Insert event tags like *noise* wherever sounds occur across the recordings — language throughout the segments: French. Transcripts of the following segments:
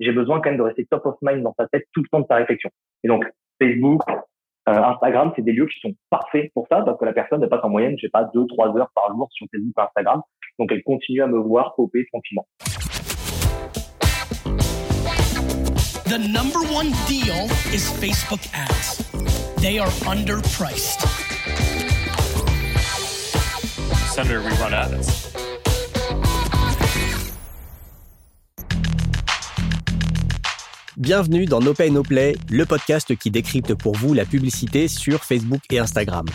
j'ai besoin quand même de rester top of mind dans sa tête tout le temps de sa réflexion. Et donc, Facebook, euh, Instagram, c'est des lieux qui sont parfaits pour ça parce que la personne ne passe en moyenne, je sais pas, deux, trois heures par jour sur Facebook ou Instagram. Donc, elle continue à me voir popper tranquillement. The number one deal is Facebook ads. They are underpriced. Senator, we run ads. Bienvenue dans No Pay No Play, le podcast qui décrypte pour vous la publicité sur Facebook et Instagram.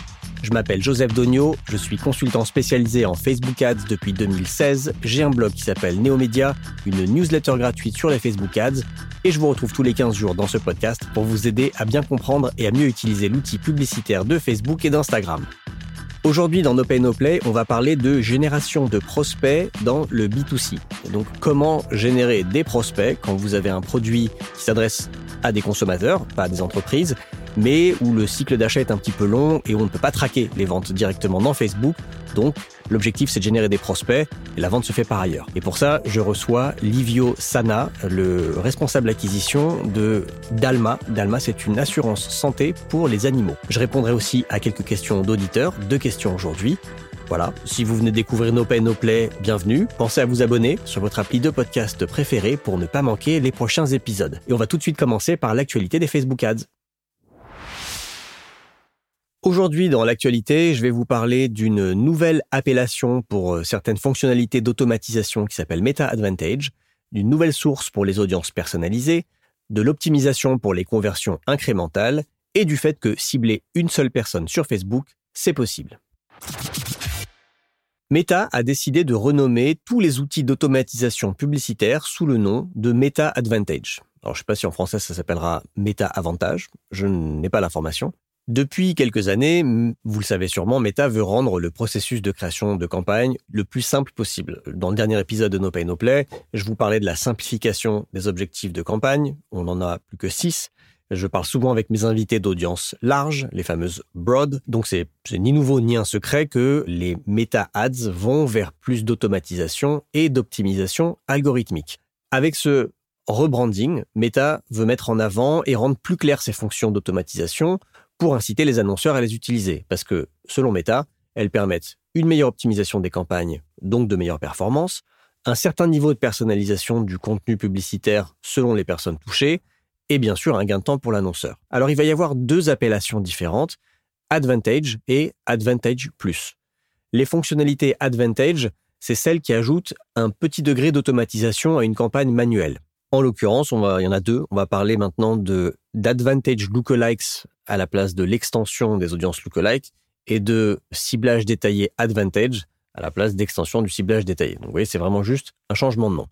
Je m'appelle Joseph Dogno, je suis consultant spécialisé en Facebook Ads depuis 2016, j'ai un blog qui s'appelle Neomedia, une newsletter gratuite sur les Facebook Ads, et je vous retrouve tous les 15 jours dans ce podcast pour vous aider à bien comprendre et à mieux utiliser l'outil publicitaire de Facebook et d'Instagram. Aujourd'hui, dans No Pay Play, on va parler de génération de prospects dans le B2C. Donc, comment générer des prospects quand vous avez un produit qui s'adresse à des consommateurs, pas à des entreprises, mais où le cycle d'achat est un petit peu long et où on ne peut pas traquer les ventes directement dans Facebook. Donc, l'objectif, c'est de générer des prospects et la vente se fait par ailleurs. Et pour ça, je reçois Livio Sana, le responsable acquisition de Dalma. Dalma, c'est une assurance santé pour les animaux. Je répondrai aussi à quelques questions d'auditeurs, deux questions aujourd'hui. Voilà, si vous venez découvrir No Pay No Play, bienvenue. Pensez à vous abonner sur votre appli de podcast préféré pour ne pas manquer les prochains épisodes. Et on va tout de suite commencer par l'actualité des Facebook Ads. Aujourd'hui, dans l'actualité, je vais vous parler d'une nouvelle appellation pour euh, certaines fonctionnalités d'automatisation qui s'appelle Meta Advantage, d'une nouvelle source pour les audiences personnalisées, de l'optimisation pour les conversions incrémentales et du fait que cibler une seule personne sur Facebook, c'est possible. Meta a décidé de renommer tous les outils d'automatisation publicitaire sous le nom de Meta Advantage. Alors, je ne sais pas si en français ça s'appellera Meta Avantage, je n'ai pas l'information. Depuis quelques années, vous le savez sûrement, Meta veut rendre le processus de création de campagne le plus simple possible. Dans le dernier épisode de No Pay No Play, je vous parlais de la simplification des objectifs de campagne. On n'en a plus que six. Je parle souvent avec mes invités d'audience large, les fameuses broad. Donc c'est ni nouveau ni un secret que les Meta Ads vont vers plus d'automatisation et d'optimisation algorithmique. Avec ce rebranding, Meta veut mettre en avant et rendre plus clair ses fonctions d'automatisation pour inciter les annonceurs à les utiliser. Parce que, selon Meta, elles permettent une meilleure optimisation des campagnes, donc de meilleures performances, un certain niveau de personnalisation du contenu publicitaire selon les personnes touchées, et bien sûr un gain de temps pour l'annonceur. Alors il va y avoir deux appellations différentes, Advantage et Advantage Plus. Les fonctionnalités Advantage, c'est celles qui ajoutent un petit degré d'automatisation à une campagne manuelle. En l'occurrence, il y en a deux. On va parler maintenant de d'Advantage Lookalikes à la place de l'extension des audiences lookalike et de ciblage détaillé Advantage à la place d'extension du ciblage détaillé. Donc vous voyez, c'est vraiment juste un changement de nom.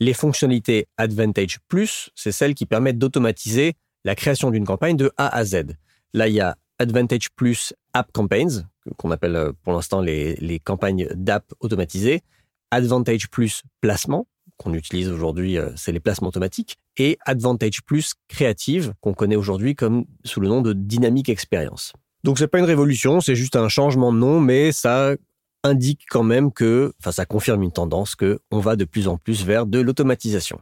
Les fonctionnalités Advantage Plus, c'est celles qui permettent d'automatiser la création d'une campagne de A à Z. Là, il y a Advantage Plus App Campaigns, qu'on appelle euh, pour l'instant les, les campagnes d'app automatisées. Advantage Plus Placement, qu'on utilise aujourd'hui, euh, c'est les placements automatiques, et Advantage Plus Creative, qu'on connaît aujourd'hui comme sous le nom de Dynamic Experience. Donc c'est pas une révolution, c'est juste un changement de nom, mais ça indique quand même que, enfin ça confirme une tendance que on va de plus en plus vers de l'automatisation.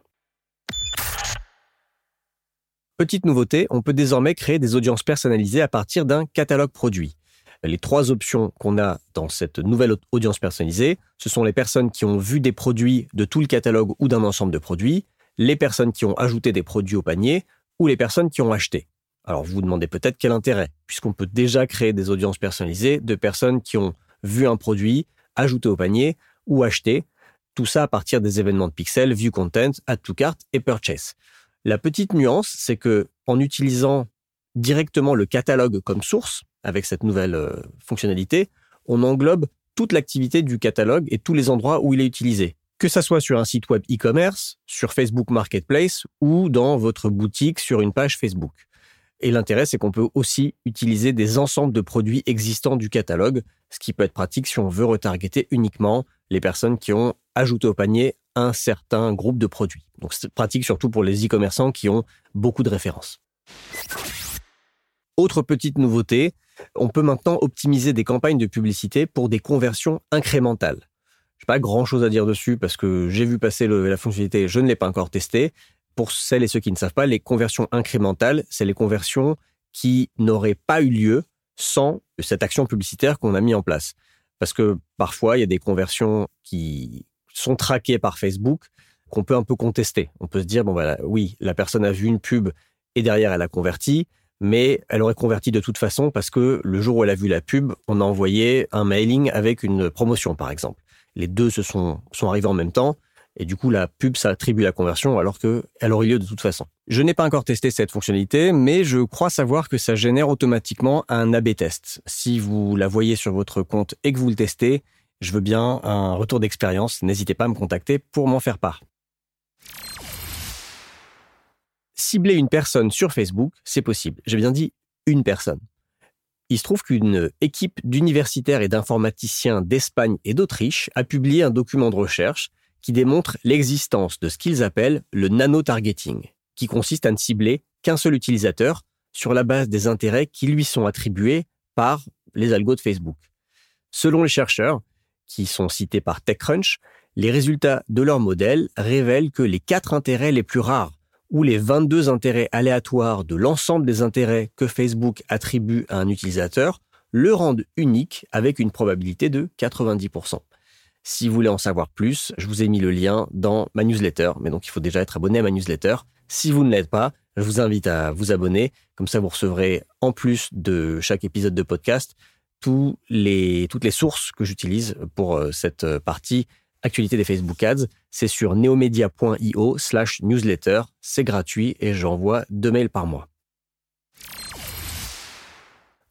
Petite nouveauté, on peut désormais créer des audiences personnalisées à partir d'un catalogue produit. Les trois options qu'on a dans cette nouvelle audience personnalisée, ce sont les personnes qui ont vu des produits de tout le catalogue ou d'un ensemble de produits, les personnes qui ont ajouté des produits au panier ou les personnes qui ont acheté. Alors vous vous demandez peut-être quel intérêt, puisqu'on peut déjà créer des audiences personnalisées de personnes qui ont vu un produit, ajouté au panier ou acheté, tout ça à partir des événements de pixels, view content, add to cart et purchase. La petite nuance, c'est que en utilisant directement le catalogue comme source, avec cette nouvelle euh, fonctionnalité, on englobe toute l'activité du catalogue et tous les endroits où il est utilisé que ça soit sur un site web e-commerce, sur Facebook Marketplace ou dans votre boutique sur une page Facebook. Et l'intérêt, c'est qu'on peut aussi utiliser des ensembles de produits existants du catalogue, ce qui peut être pratique si on veut retargeter uniquement les personnes qui ont ajouté au panier un certain groupe de produits. Donc c'est pratique surtout pour les e-commerçants qui ont beaucoup de références. Autre petite nouveauté, on peut maintenant optimiser des campagnes de publicité pour des conversions incrémentales pas grand chose à dire dessus parce que j'ai vu passer la fonctionnalité, je ne l'ai pas encore testé. pour celles et ceux qui ne savent pas, les conversions incrémentales, c'est les conversions qui n'auraient pas eu lieu sans cette action publicitaire qu'on a mis en place. Parce que parfois, il y a des conversions qui sont traquées par Facebook qu'on peut un peu contester. On peut se dire, bon, voilà, oui, la personne a vu une pub et derrière, elle a converti, mais elle aurait converti de toute façon parce que le jour où elle a vu la pub, on a envoyé un mailing avec une promotion, par exemple. Les deux se sont, arrivés en même temps. Et du coup, la pub, ça attribue la conversion alors qu'elle aurait lieu de toute façon. Je n'ai pas encore testé cette fonctionnalité, mais je crois savoir que ça génère automatiquement un A-B test. Si vous la voyez sur votre compte et que vous le testez, je veux bien un retour d'expérience. N'hésitez pas à me contacter pour m'en faire part. Cibler une personne sur Facebook, c'est possible. J'ai bien dit une personne. Il se trouve qu'une équipe d'universitaires et d'informaticiens d'Espagne et d'Autriche a publié un document de recherche qui démontre l'existence de ce qu'ils appellent le nano-targeting, qui consiste à ne cibler qu'un seul utilisateur sur la base des intérêts qui lui sont attribués par les algos de Facebook. Selon les chercheurs, qui sont cités par TechCrunch, les résultats de leur modèle révèlent que les quatre intérêts les plus rares ou les 22 intérêts aléatoires de l'ensemble des intérêts que Facebook attribue à un utilisateur le rendent unique avec une probabilité de 90%. Si vous voulez en savoir plus, je vous ai mis le lien dans ma newsletter, mais donc il faut déjà être abonné à ma newsletter. Si vous ne l'êtes pas, je vous invite à vous abonner, comme ça vous recevrez en plus de chaque épisode de podcast toutes les sources que j'utilise pour euh, cette euh, partie actualité des Facebook Ads. C'est sur neomedia.io slash newsletter, c'est gratuit et j'envoie deux mails par mois.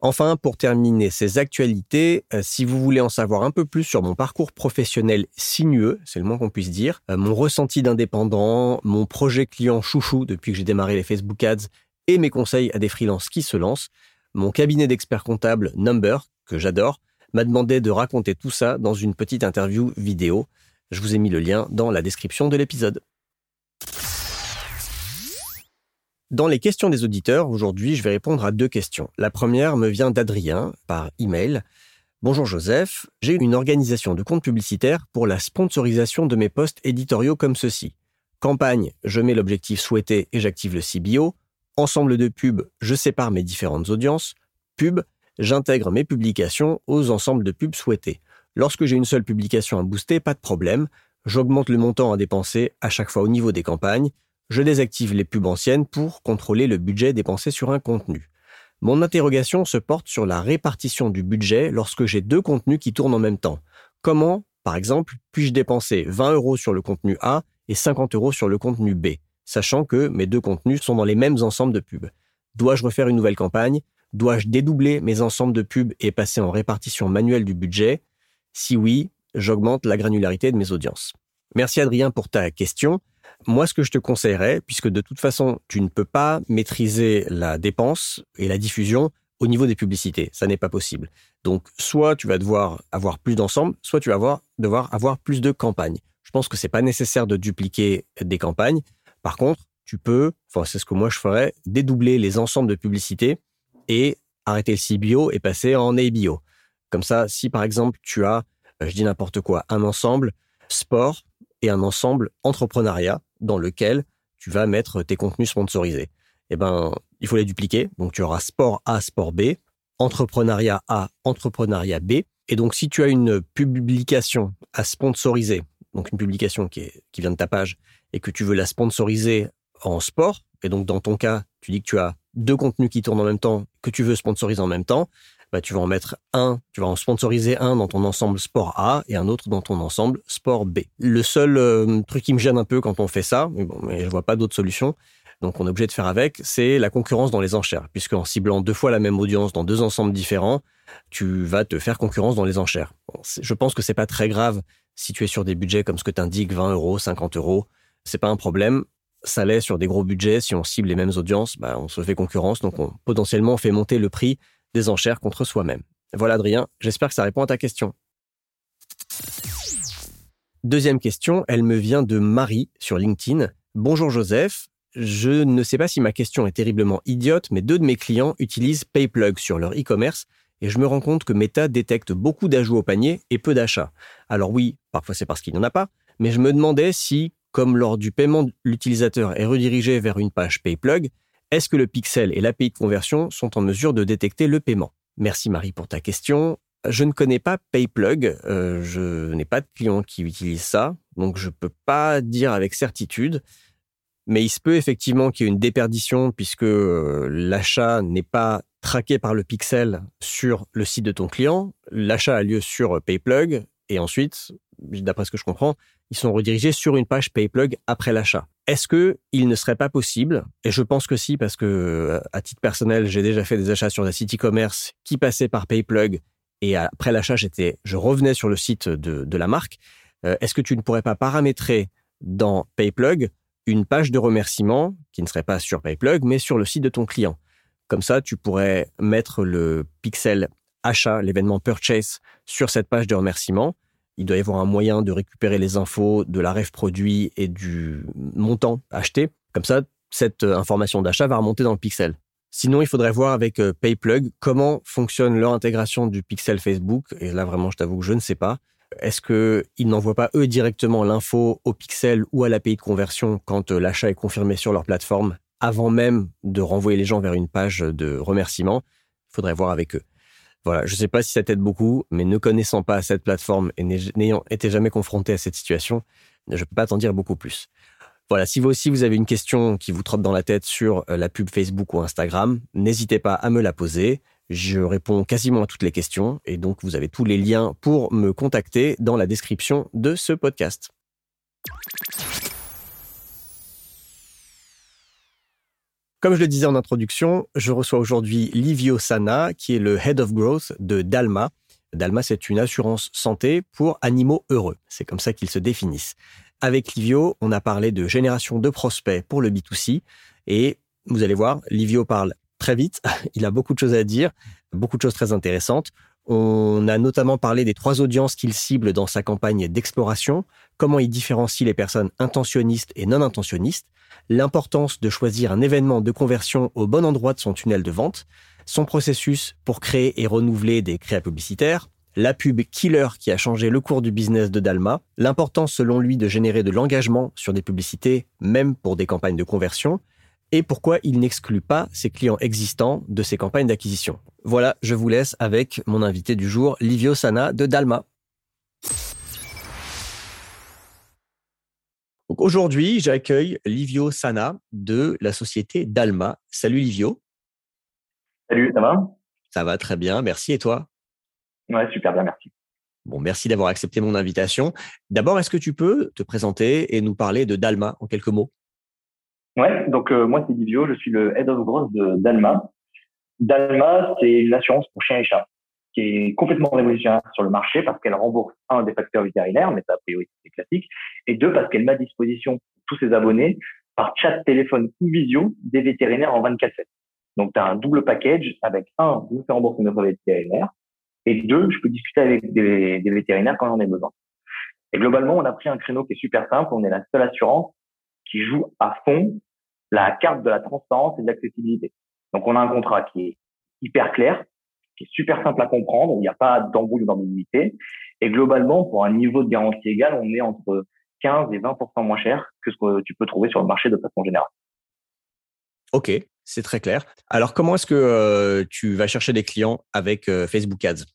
Enfin, pour terminer ces actualités, euh, si vous voulez en savoir un peu plus sur mon parcours professionnel sinueux, c'est le moins qu'on puisse dire, euh, mon ressenti d'indépendant, mon projet client chouchou depuis que j'ai démarré les Facebook Ads et mes conseils à des freelances qui se lancent, mon cabinet d'experts comptables Number, que j'adore, m'a demandé de raconter tout ça dans une petite interview vidéo. Je vous ai mis le lien dans la description de l'épisode. Dans les questions des auditeurs, aujourd'hui, je vais répondre à deux questions. La première me vient d'Adrien par email. Bonjour Joseph, j'ai une organisation de compte publicitaire pour la sponsorisation de mes posts éditoriaux comme ceci. Campagne, je mets l'objectif souhaité et j'active le CBO. Ensemble de pubs, je sépare mes différentes audiences. Pub, j'intègre mes publications aux ensembles de pubs souhaités. Lorsque j'ai une seule publication à booster, pas de problème. J'augmente le montant à dépenser à chaque fois au niveau des campagnes je désactive les pubs anciennes pour contrôler le budget dépensé sur un contenu. Mon interrogation se porte sur la répartition du budget lorsque j'ai deux contenus qui tournent en même temps. Comment, par exemple, puis-je dépenser 20 euros sur le contenu A et 50 euros sur le contenu B, sachant que mes deux contenus sont dans les mêmes ensembles de pubs? Dois-je refaire une nouvelle campagne? Dois-je dédoubler mes ensembles de pubs et passer en répartition manuelle du budget? Si oui, j'augmente la granularité de mes audiences. Merci Adrien pour ta question. Moi, ce que je te conseillerais, puisque de toute façon, tu ne peux pas maîtriser la dépense et la diffusion au niveau des publicités. Ça n'est pas possible. Donc, soit tu vas devoir avoir plus d'ensemble, soit tu vas devoir avoir plus de campagnes. Je pense que c'est pas nécessaire de dupliquer des campagnes. Par contre, tu peux, enfin, c'est ce que moi je ferais, dédoubler les ensembles de publicités et arrêter le CBO et passer en ABO. Comme ça, si par exemple tu as, euh, je dis n'importe quoi, un ensemble sport et un ensemble entrepreneuriat dans lequel tu vas mettre tes contenus sponsorisés. Eh ben, il faut les dupliquer. Donc, tu auras sport A, sport B, entrepreneuriat A, entrepreneuriat B. Et donc, si tu as une publication à sponsoriser, donc une publication qui, vient de ta page, et que tu veux la sponsoriser en sport, et donc dans ton cas, tu dis que tu as deux contenus qui tournent en même temps, que tu veux sponsoriser en même temps, bah, tu vas en mettre un, tu vas en sponsoriser un dans ton ensemble sport A et un autre dans ton ensemble sport B. Le seul euh, truc qui me gêne un peu quand on fait ça, mais bon, mais je vois pas d'autre solution, donc on est obligé de faire avec, c'est la concurrence dans les enchères, puisque en ciblant deux fois la même audience dans deux ensembles différents, tu vas te faire concurrence dans les enchères. je pense que c'est pas très grave si tu es sur des budgets comme ce que tu indiques, 20 euros, 50 euros, c'est pas un problème. Ça l'est sur des gros budgets, si on cible les mêmes audiences, bah, on se fait concurrence, donc on potentiellement fait monter le prix des enchères contre soi-même. Voilà Adrien, j'espère que ça répond à ta question. Deuxième question, elle me vient de Marie sur LinkedIn. Bonjour Joseph, je ne sais pas si ma question est terriblement idiote, mais deux de mes clients utilisent PayPlug sur leur e-commerce et je me rends compte que Meta détecte beaucoup d'ajouts au panier et peu d'achats. Alors oui, parfois c'est parce qu'il n'y en a pas, mais je me demandais si, comme lors du paiement, l'utilisateur est redirigé vers une page PayPlug, est-ce que le pixel et l'API de conversion sont en mesure de détecter le paiement? Merci Marie pour ta question. Je ne connais pas PayPlug, euh, je n'ai pas de clients qui utilisent ça, donc je ne peux pas dire avec certitude. Mais il se peut effectivement qu'il y ait une déperdition puisque euh, l'achat n'est pas traqué par le pixel sur le site de ton client. L'achat a lieu sur PayPlug et ensuite, d'après ce que je comprends, ils sont redirigés sur une page PayPlug après l'achat. Est-ce que il ne serait pas possible Et je pense que si, parce que euh, à titre personnel, j'ai déjà fait des achats sur des sites e-commerce qui passaient par PayPlug et après l'achat, j'étais, je revenais sur le site de, la marque. Euh, est-ce que tu ne pourrais pas paramétrer dans PayPlug une page de remerciement qui ne serait pas sur PayPlug, mais sur le site de ton client? Comme ça, tu pourrais mettre le pixel achat, l'événement purchase, sur cette page de remerciement il doit y avoir un moyen de récupérer les infos de la ref produit et du montant acheté. Comme ça, cette euh, information d'achat va remonter dans le pixel. Sinon, il faudrait voir avec euh, PayPlug comment fonctionne leur intégration du pixel Facebook. Et là, vraiment, je t'avoue que je ne sais pas. Est-ce qu'ils n'envoient pas eux directement l'info au pixel ou à l'API de conversion quand euh, l'achat est confirmé sur leur plateforme avant même de renvoyer les gens vers une page de remerciement? Il faudrait voir avec eux. Voilà, je ne sais pas si ça t'aide beaucoup, mais ne connaissant pas cette plateforme et n'ayant été jamais confronté à cette situation, je ne peux pas t'en dire beaucoup plus. Voilà, si vous aussi vous avez une question qui vous trotte dans la tête sur euh, la pub Facebook ou Instagram, n'hésitez pas à me la poser. Je réponds quasiment à toutes les questions et donc vous avez tous les liens pour me contacter dans la description de ce podcast. Comme je le disais en introduction, je reçois aujourd'hui Livio Sana, qui est le Head of Growth de Dalma. Dalma, c'est une assurance santé pour animaux heureux. C'est comme ça qu'ils se définissent. Avec Livio, on a parlé de génération de prospects pour le B2C. Et vous allez voir, Livio parle très vite. *laughs* Il a beaucoup de choses à dire, beaucoup de choses très intéressantes. On a notamment parlé des trois audiences qu'il cible dans sa campagne d'exploration, comment il différencie les personnes intentionnistes et non intentionnistes, l'importance de choisir un événement de conversion au bon endroit de son tunnel de vente, son processus pour créer et renouveler des créas publicitaires, la pub killer qui a changé le cours du business de Dalma, l'importance selon lui de générer de l'engagement sur des publicités, même pour des campagnes de conversion, et pourquoi il n'exclut pas ses clients existants de ses campagnes d'acquisition. Voilà, je vous laisse avec mon invité du jour, Livio Sana de Dalma. aujourd'hui, j'accueille Livio Sana de la société Dalma. Salut Livio. Salut, ça va? Ça va très bien, merci. Et toi? Ouais, super bien, merci. Bon, merci d'avoir accepté mon invitation. D'abord, est-ce que tu peux te présenter et nous parler de Dalma en quelques mots? Ouais, donc euh, moi c'est Livio, je suis le Head of Growth de Dalma. Dalma, c'est une assurance pour chiens et chats qui est complètement révolutionnaire sur le marché parce qu'elle rembourse un des facteurs vétérinaires, mais ça a priori c'est classique, et deux parce qu'elle met à disposition tous ses abonnés par chat, téléphone ou visio des vétérinaires en 24/7. Donc tu as un double package avec un, je me fais rembourser notre vétérinaire, et deux, je peux discuter avec des, des vétérinaires quand j'en ai besoin. Et globalement, on a pris un créneau qui est super simple. On est la seule assurance qui joue à fond la carte de la transparence et de l'accessibilité. Donc, on a un contrat qui est hyper clair, qui est super simple à comprendre, il n'y a pas d'embrouille d'ambiguïté. Et globalement, pour un niveau de garantie égal, on est entre 15 et 20% moins cher que ce que tu peux trouver sur le marché de façon générale. Ok, c'est très clair. Alors, comment est-ce que euh, tu vas chercher des clients avec euh, Facebook Ads?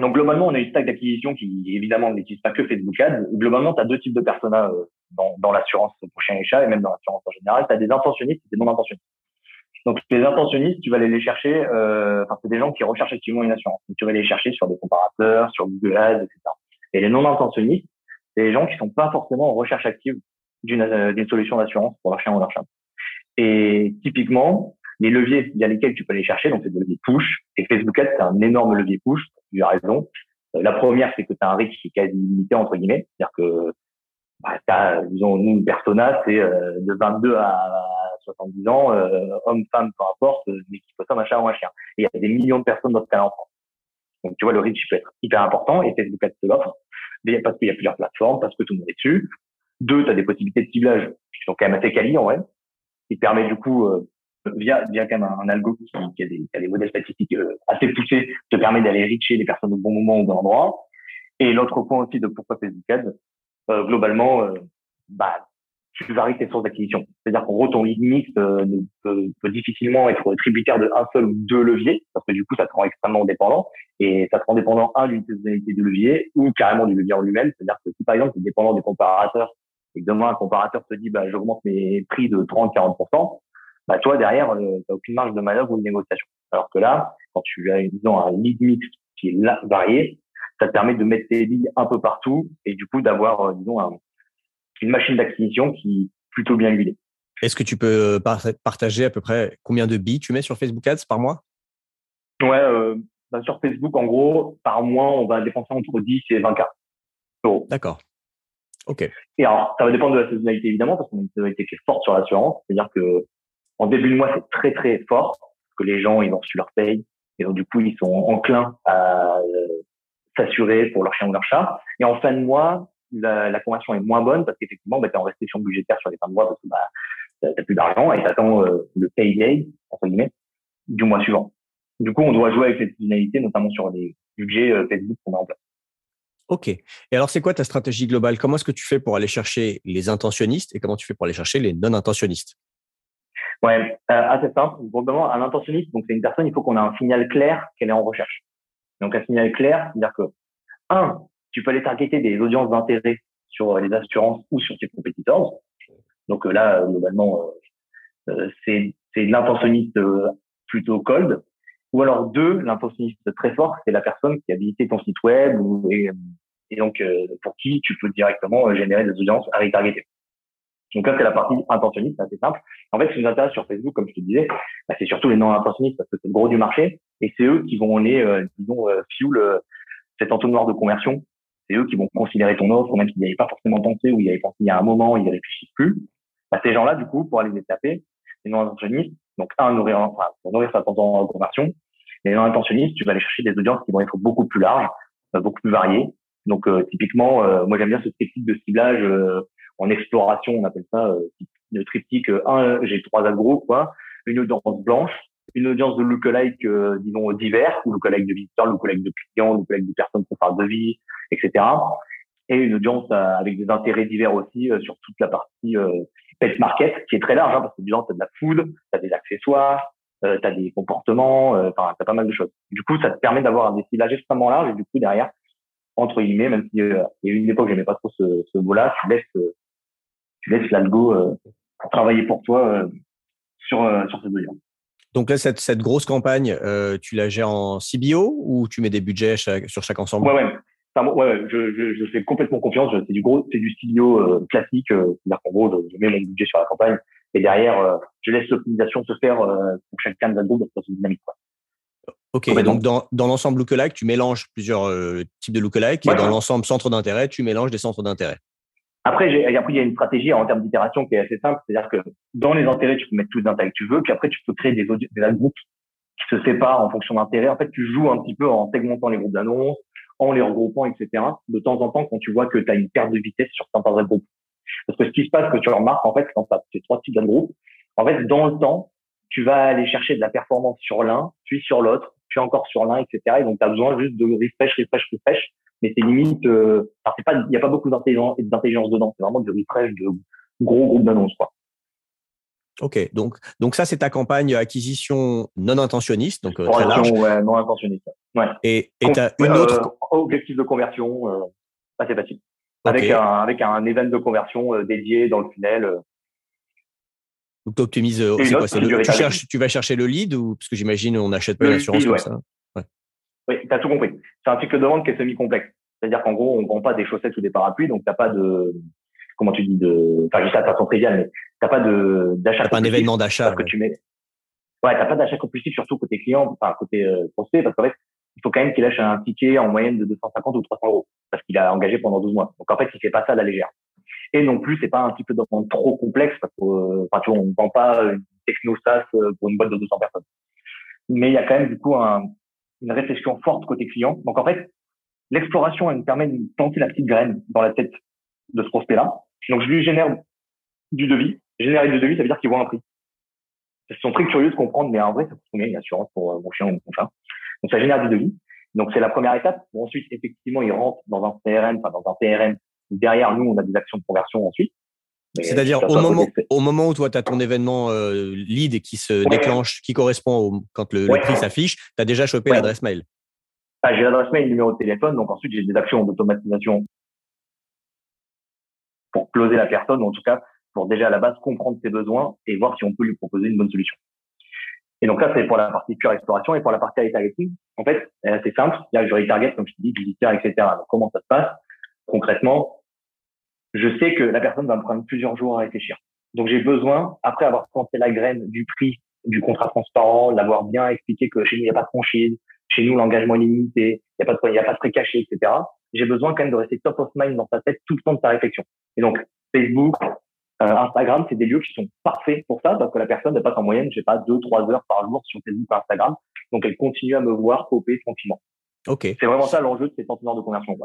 Donc, globalement, on a une stack d'acquisition qui, évidemment, n'utilise pas que Facebook Ads. Globalement, tu as deux types de personas euh, dans, dans l'assurance pour chien et chat et même dans l'assurance en général. Tu as des intentionnistes et des non intentionnistes. Donc les intentionnistes, tu vas aller les chercher, euh, enfin c'est des gens qui recherchent activement une assurance. Donc, tu vas les chercher sur des comparateurs, sur Google Ads, etc. Et les non intentionnistes, c'est les gens qui sont pas forcément en recherche active d'une euh, solution d'assurance pour leur chien ou leur chat. Et typiquement, les leviers via lesquels tu peux les chercher, donc c'est des leviers push. Et Facebook Ads, c'est un énorme levier push pour plusieurs raisons. Euh, la première, c'est que tu as un risque qui est quasi limité entre guillemets, c'est-à-dire que bah, as, disons, nous, une persona, c'est euh, de 22 à 70 ans, euh, homme, femme, peu importe, euh, mais qui possède un chat ou un chien. Et il y a des millions de personnes dans ce cas-là en France. Donc, tu vois, le risque peut être hyper important et Facebook Ads te l'offre. Parce qu'il y a plusieurs plateformes, parce que tout le monde est dessus. Deux, tu as des possibilités de ciblage qui sont quand même assez quali, en vrai, qui permet du coup, euh, via, via quand même un, algo qui, a des, des, modèles statistiques assez poussés, te permet d'aller reacher les personnes au bon moment, au bon endroit. Et l'autre point aussi de pourquoi Facebook Ads, euh, globalement, euh, bah, tu varies tes sources d'acquisition. C'est-à-dire qu'en gros, ton lead mix euh, peut, peut, difficilement être tributaire de un seul ou deux leviers, parce que du coup, ça te rend extrêmement dépendant. Et ça te rend dépendant, un, d'une saisonnalité de levier, ou carrément du levier en lui-même. C'est-à-dire que si, par exemple, tu es dépendant des comparateurs, et que demain, un comparateur te dit, bah, j'augmente mes prix de 30-40%, bah, toi, derrière, euh, tu aucune marge de manœuvre ou de négociation. Alors que là, quand tu as, disons, un lead mix qui est varié, ça te permet de mettre tes leads un peu partout et du coup d'avoir, euh, disons, un, une machine d'acquisition qui est plutôt bien huilée. Est-ce que tu peux partager à peu près combien de billes tu mets sur Facebook Ads par mois? Ouais, euh, bah, sur Facebook, en gros, par mois, on va dépenser entre 10 et 20 k D'accord. OK. Et alors, ça va dépendre de la saisonnalité, évidemment, parce qu'on a une saisonnalité qui est forte sur l'assurance. C'est-à-dire que en début de mois, c'est très, très fort, parce que les gens, ils ont reçu leur paye, et donc, du coup, ils sont enclins à euh, s'assurer pour leur chien ou leur chat. Et en fin de mois, la, la conversion est moins bonne parce qu'effectivement, bah, tu es en restriction budgétaire sur les fins de mois parce que bah, tu plus d'argent et tu attends euh, le payday, entre guillemets, du mois suivant. Du coup, on doit jouer avec cette finalité, notamment sur les budgets euh, Facebook qu'on a en place. OK. Et alors, c'est quoi ta stratégie globale? Comment est-ce que tu fais pour aller chercher les intentionnistes et comment tu fais pour aller chercher les non-intentionnistes? Ouais, euh, assez simple. Probablement, un intentionniste, donc c'est une personne, il faut qu'on ait un signal clair qu'elle est en recherche. Donc, un signal clair, c'est-à-dire que, un, tu peux aller targeter des audiences d'intérêt sur euh, les assurances ou sur tes compétiteurs. Donc euh, là, euh, globalement, c'est l'intentionniste plutôt cold. Ou alors deux, l'intentionniste très fort, c'est la personne qui a visité ton site web ou, et, donc pour qui tu peux directement générer des audiences à retargeter. Donc là, c'est la partie intentionniste, c'est assez simple. En fait, ce qui nous intéresse sur Facebook, comme je te disais, bah, c'est surtout les non-intentionnistes parce que c'est le gros du marché et c'est eux qui vont aller, euh, disons, euh, fuel cet entonnoir de conversion c'est eux qui vont considérer ton offre, même s'ils n'y avaient pas forcément pensé ou ils y avaient pensé il y a un moment, ils n'y réfléchissent plus. Bah, ces gens-là, du coup, pour aller les taper, les non-intentionnistes, donc un, nourrir, enfin, pour nourrir sa en conversion, les non-intentionnistes, tu vas aller chercher des audiences qui vont être beaucoup plus larges, euh, beaucoup plus variées. Donc, euh, typiquement, euh, moi, j'aime bien ce triptyque de ciblage en exploration, on appelle ça le triptyque un, j'ai trois agros, quoi, une audience blanche, une audience de lookalike, euh, disons, divers, lookalike de visiteurs, lookalike de clients, lookalike de personnes pour faire de vie, etc. Et une audience euh, avec des intérêts divers aussi euh, sur toute la partie euh, pet market, qui est très large, hein, parce que du tu as de la food, tu as des accessoires, euh, tu as des comportements, enfin, tu as pas mal de choses. Du coup, ça te permet d'avoir un ciblage extrêmement large, et du coup, derrière, entre guillemets, même si il y a une époque, j'aimais pas trop ce, ce mot-là, tu laisses, tu laisses l'algo travailler pour toi sur, sur cette audience. Donc là, cette, cette grosse campagne, euh, tu la gères en CBO ou tu mets des budgets sur chaque ensemble? Ouais, ouais. ouais, ouais je, je, je, fais complètement confiance. C'est du gros, c'est du CBO euh, classique. Euh, C'est-à-dire qu'en gros, je, mets mon budget sur la campagne et derrière, euh, je laisse l'optimisation se faire euh, pour chacun des groupes de façon dynamique. Quoi. Ok, donc dans, dans l'ensemble lookalike, tu mélanges plusieurs types de lookalike et dans l'ensemble centre d'intérêt, tu mélanges des centres d'intérêt. Après, après, il y a une stratégie en termes d'itération qui est assez simple. C'est-à-dire que dans les intérêts, tu peux mettre tous les intérêts que tu veux. Puis après, tu peux créer des, des groupes qui se séparent en fonction d'intérêts. En fait, tu joues un petit peu en segmentant les groupes d'annonces, en les regroupant, etc. De temps en temps, quand tu vois que tu as une perte de vitesse sur certains groupes. Parce que ce qui se passe, que tu remarques, en fait, quand tu as trois types de groupes, en fait, dans le temps, tu vas aller chercher de la performance sur l'un, puis sur l'autre, encore sur l'un, etc. Et donc, tu as besoin juste de refresh, refresh, refresh mais c'est limite, euh, c'est pas, il n'y a pas beaucoup d'intelligence, d'intelligence dedans. C'est vraiment du refresh de gros groupes d'annonces, quoi. Ok, donc, donc ça, c'est ta campagne acquisition non intentionniste, donc euh, très large. Ouais, non intentionniste. Ouais. Et tu as une autre. Euh, objectif de conversion, euh, assez facile. Avec, un, avec un event de conversion euh, dédié dans le funnel. Donc, tu optimises. tu, cherches, tu vas chercher le lead ou parce que j'imagine on n'achète pas une assurance comme ça. Oui, tu as tout compris. C'est un cycle de vente qui est semi-complexe. C'est-à-dire qu'en gros, on ne vend pas des chaussettes ou des parapluies, donc t'as pas de, comment tu dis, de, enfin, je dis ça de façon triviale, mais t'as pas de, d'achat. pas un événement d'achat. que tu mets. Ouais, t'as pas d'achat compulsif, surtout côté client, enfin, côté euh, prospect, parce qu'en fait, il faut quand même qu'il lâche un ticket en moyenne de 250 ou 300 euros, parce qu'il a engagé pendant 12 mois. Donc, en fait, il fait pas ça à la légère. Et non plus, c'est pas un cycle de vente trop complexe, parce que, euh, enfin, ne vend pas une techno SaaS euh, pour une boîte de 200 personnes. Mais il y a quand même, du coup, un, une réflexion forte côté client. Donc en fait, l'exploration, elle me permet de planter la petite graine dans la tête de ce prospect-là. Donc je lui génère du devis. Générer du devis, ça veut dire qu'il voit un prix. Ils sont très curieux de comprendre, mais en vrai, ça coûte combien une assurance pour euh, mon chien ou mon chat. Donc ça génère du devis. Donc c'est la première étape. Ensuite, effectivement, il rentre dans un CRM, enfin dans un PRM. Derrière nous, on a des actions de conversion ensuite. C'est-à-dire au moment, au moment où toi, tu as ton événement euh, lead qui se déclenche, qui correspond au, quand le, prix s'affiche, tu as déjà chopé l'adresse mail. Ah, j'ai l'adresse mail, le numéro de téléphone, donc ensuite j'ai des actions d'automatisation pour closer la personne, ou en tout cas pour déjà à la base comprendre ses besoins et voir si on peut lui proposer une bonne solution. Et donc là, c'est pour la partie pure exploration et pour la partie retargeting. En fait, c'est simple. Il y a le retarget, comme je te dis, visiteur, etc. Donc, comment ça se passe? Concrètement Je sais que la personne va me prendre plusieurs jours à réfléchir. Donc j'ai besoin, après avoir planté la graine du prix, du contrat transparent, l'avoir bien expliqué que chez nous il n'y a pas de franchise, chez nous l'engagement est limité, il n'y a pas de il y a pas de frais cachés, etc. J'ai besoin quand même de rester top of mind dans sa tête tout le temps de sa réflexion. Et donc Facebook, euh, Instagram, c'est des lieux qui sont parfaits pour ça parce que la personne ne passe en moyenne, je sais pas, deux, trois heures par jour sur Facebook ou Instagram. Donc, elle continue à me voir coper tranquillement. Ok. C'est vraiment ça l'enjeu de ces centenaires de conversion.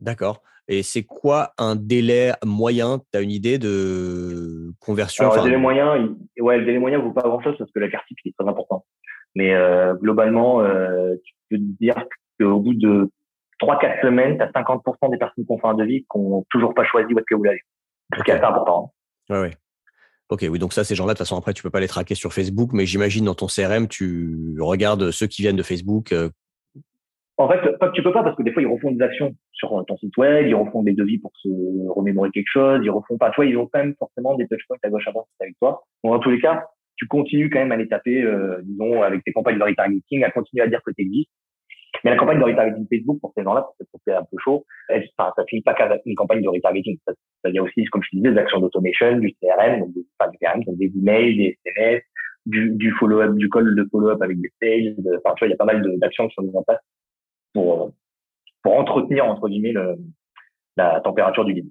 D'accord. Et c'est quoi un délai moyen? Tu as une idée de conversion? Alors, le délai moyen, il... ouais, le délai moyen vaut pas grand-chose parce que la carte est très important. Mais euh, globalement, euh, tu peux te dire qu'au bout de 3-4 semaines, tu as 50% des personnes qui ont fait un devis qui n'ont toujours pas choisi où est-ce que vous l'avez. Ce qui est assez important. Oui, oui. Ok, oui, donc ça, ces gens-là, de toute façon, après, tu peux pas les traquer sur Facebook, mais j'imagine dans ton CRM, tu regardes ceux qui viennent de Facebook. Euh. En fait, tu peux pas parce que des fois, ils refont des actions sur ton site web, ils refont des devis pour se remémorer quelque chose, ils refont pas. Toi, ils ont quand même forcément des touchpoints à gauche à droite avec toi. Donc, dans tous les cas, tu continues quand même à les taper, euh, disons, avec tes campagnes de retargeting, à continuer à dire que tu existes mais la campagne de retargeting Facebook pour ces gens-là, pour c'est un peu chaud, elle, ça, ça finit pas qu'avec une campagne de retargeting. Ça, y a aussi, comme je te disais, des actions d'automation, du CRM, donc enfin, du CRM, donc des emails, des SMS, du follow-up, du call de follow-up avec des sales. Enfin, tu vois, il y a pas mal d'actions qui sont mises en place pour, pour entretenir, entre guillemets, le, la température du lead.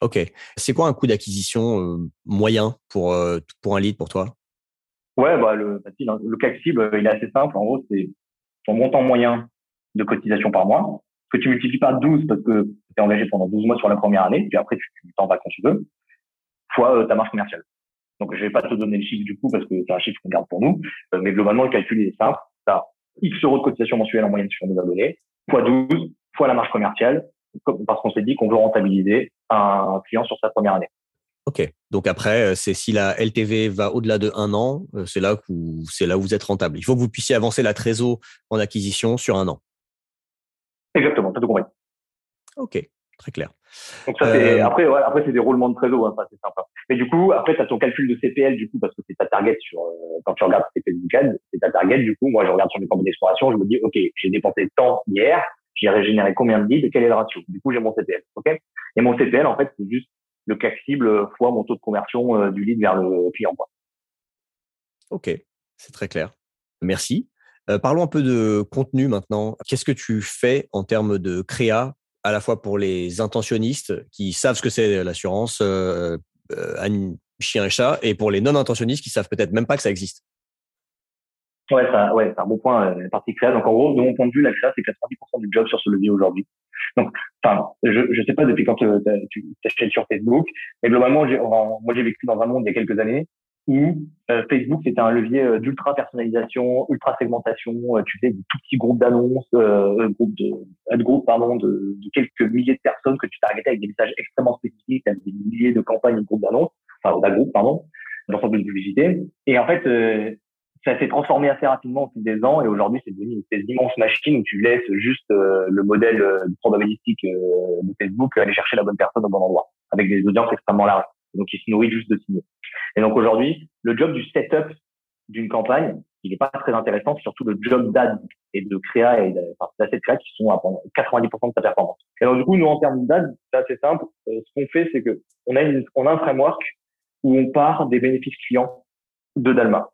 Ok. C'est quoi un coût d'acquisition euh, moyen pour, euh, pour un lead pour toi? Ouais, bah, le, hein. le CAC cible, il est assez simple. En gros, c'est ton montant moyen de cotisation par mois, que tu multiplies par 12 parce que tu es engagé pendant 12 mois sur la première année, puis après tu t'en vas quand tu veux, fois euh, ta marge commerciale. Donc je vais pas te donner le chiffre du coup parce que c'est un chiffre qu'on garde pour nous, euh, mais globalement le calcul est simple. Tu as X euros de cotisation mensuelle en moyenne sur nos abonnés, fois 12, fois la marge commerciale, parce qu'on s'est dit qu'on veut rentabiliser un client sur sa première année. Ok. Donc après, euh, c'est si la LTV va au-delà de un an, euh, c'est là, où, c'est là où vous êtes rentable. Il faut que vous puissiez avancer la trésor en acquisition sur un an. Exactement, as tout compris. Ok, très clair. Donc ça, c'est, euh, après, ouais, après, c'est des roulements de trésor, hein, ça, c'est sympa. Mais du coup, après, tu as ton calcul de CPL, du coup, parce que c'est ta target sur, quand tu regardes tes Facebook c'est ta target, du coup, moi, je regarde sur mes campagnes d'exploration, je me dis, OK, j'ai dépensé tant hier, j'ai régénéré combien de leads, quel est le ratio? Du coup, j'ai mon CPL, OK? Et mon CPL, en fait, c'est juste le CAC cible fois mon taux de conversion euh, du lead vers le client. Ok, c'est très clair. Merci. Euh, parlons un peu de contenu maintenant. Qu'est-ce que tu fais en termes de créa, à la fois pour les intentionnistes qui savent ce que c'est l'assurance, euh, chien et chat, et pour les non-intentionnistes qui savent peut-être même pas que ça existe Ouais, c'est un bon point, la partie créa. Donc, en gros, de mon point de vue, la créa, c'est 90% du job sur ce levier aujourd'hui. Donc, enfin, je ne sais pas depuis quand euh, tu t'achètes sur Facebook, mais globalement, moi j'ai vécu dans un monde il y a quelques années où euh, Facebook c'était un levier euh, d'ultra personnalisation, ultra segmentation. tu fais des tout petits groupes d'annonces, groupes de, groupes pardon, de, de, quelques milliers de personnes que tu targetais avec des messages extrêmement spécifiques, avec des milliers de campagnes de groupes d'annonces, enfin d'un pardon, d'ensemble de publicité. Et en fait, ça s'est transformé assez rapidement au fil des ans et aujourd'hui c'est devenu une espèce d'immense machine où tu laisses juste euh, le modèle euh, probabilistique euh, de Facebook aller chercher la bonne personne au bon endroit avec des audiences extrêmement larges. Donc il se nourrit juste de signaux. Et donc aujourd'hui, le job du setup d'une campagne, il n'est pas très intéressant, surtout le job d'ad et de créa et d'asset créa qui sont à 90% de sa performance. Et donc du coup, nous en termes d'ad, c'est assez simple. ce qu'on fait, c'est que on a, une, on a un framework où on part des bénéfices clients de Dalma.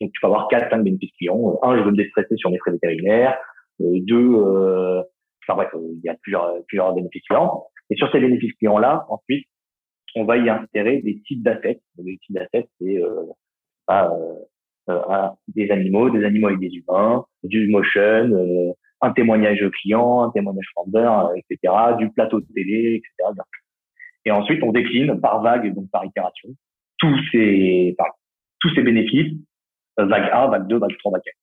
Donc, tu peux avoir quatre, cinq bénéfices clients. Un, je veux me déstresser sur mes frais vétérinaires. Euh, deux, euh, enfin bref, il y a plusieurs, plusieurs bénéfices clients. Et sur ces bénéfices clients-là, ensuite, on va y insérer des types d'assets. Les types d'assets, c'est euh, euh, des animaux, des animaux avec des humains, du motion, euh, un témoignage client, un témoignage vendeur, etc., du plateau de télé, etc. Et ensuite, on décline par vague, donc par itération, tous ces, enfin, tous ces bénéfices euh, vague 1, vague 2, vague 3, vague 4.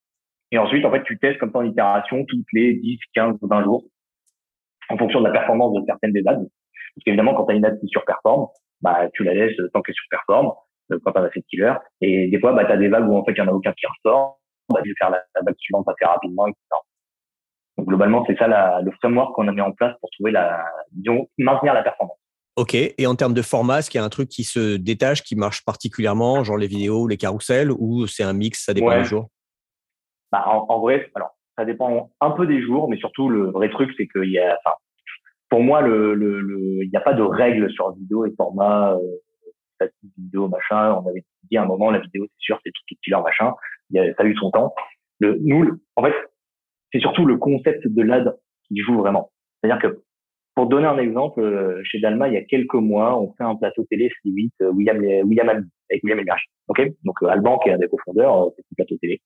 Et ensuite, en fait, tu testes comme ça en itération toutes les 10, 15, 20 jours en fonction de la performance de certaines des ads. Parce qu'évidemment, quand tu as une ad qui surperforme, bah, tu la laisses tant qu'elle surperforme, euh, quand tu as assez de killer. Et des fois, bah, tu as des vagues où en fait, il n'y en a aucun qui ressort. Tu vais faire la, vague suivante assez rapidement, etc. Donc, globalement, c'est ça la, le framework qu'on a mis en place pour trouver la, disons, maintenir la performance. Ok. Et en termes de format, est-ce qu'il y a un truc qui se détache, qui marche particulièrement, genre les vidéos, les carousels, ou c'est un mix, ça dépend des jours? Bah, en, vrai, alors, ça dépend un peu des jours, mais surtout, le vrai truc, c'est qu'il y a, enfin, pour moi, le, le, le, il n'y a pas de règles sur vidéo et format, euh, vidéo, machin. On avait dit à un moment, la vidéo, c'est sûr, c'est tout leur machin. Il a, ça a eu son temps. Le, nous, en fait, c'est surtout le concept de l'ad qui joue vraiment. C'est-à-dire que, pour donner un exemple, euh, chez Dalma, il y a quelques mois, on fait un plateau télé C8, euh, William, William avec William Elmergy. Ok? Donc, euh, Alban, qui est un des cofondeurs, c'est un plateau télé.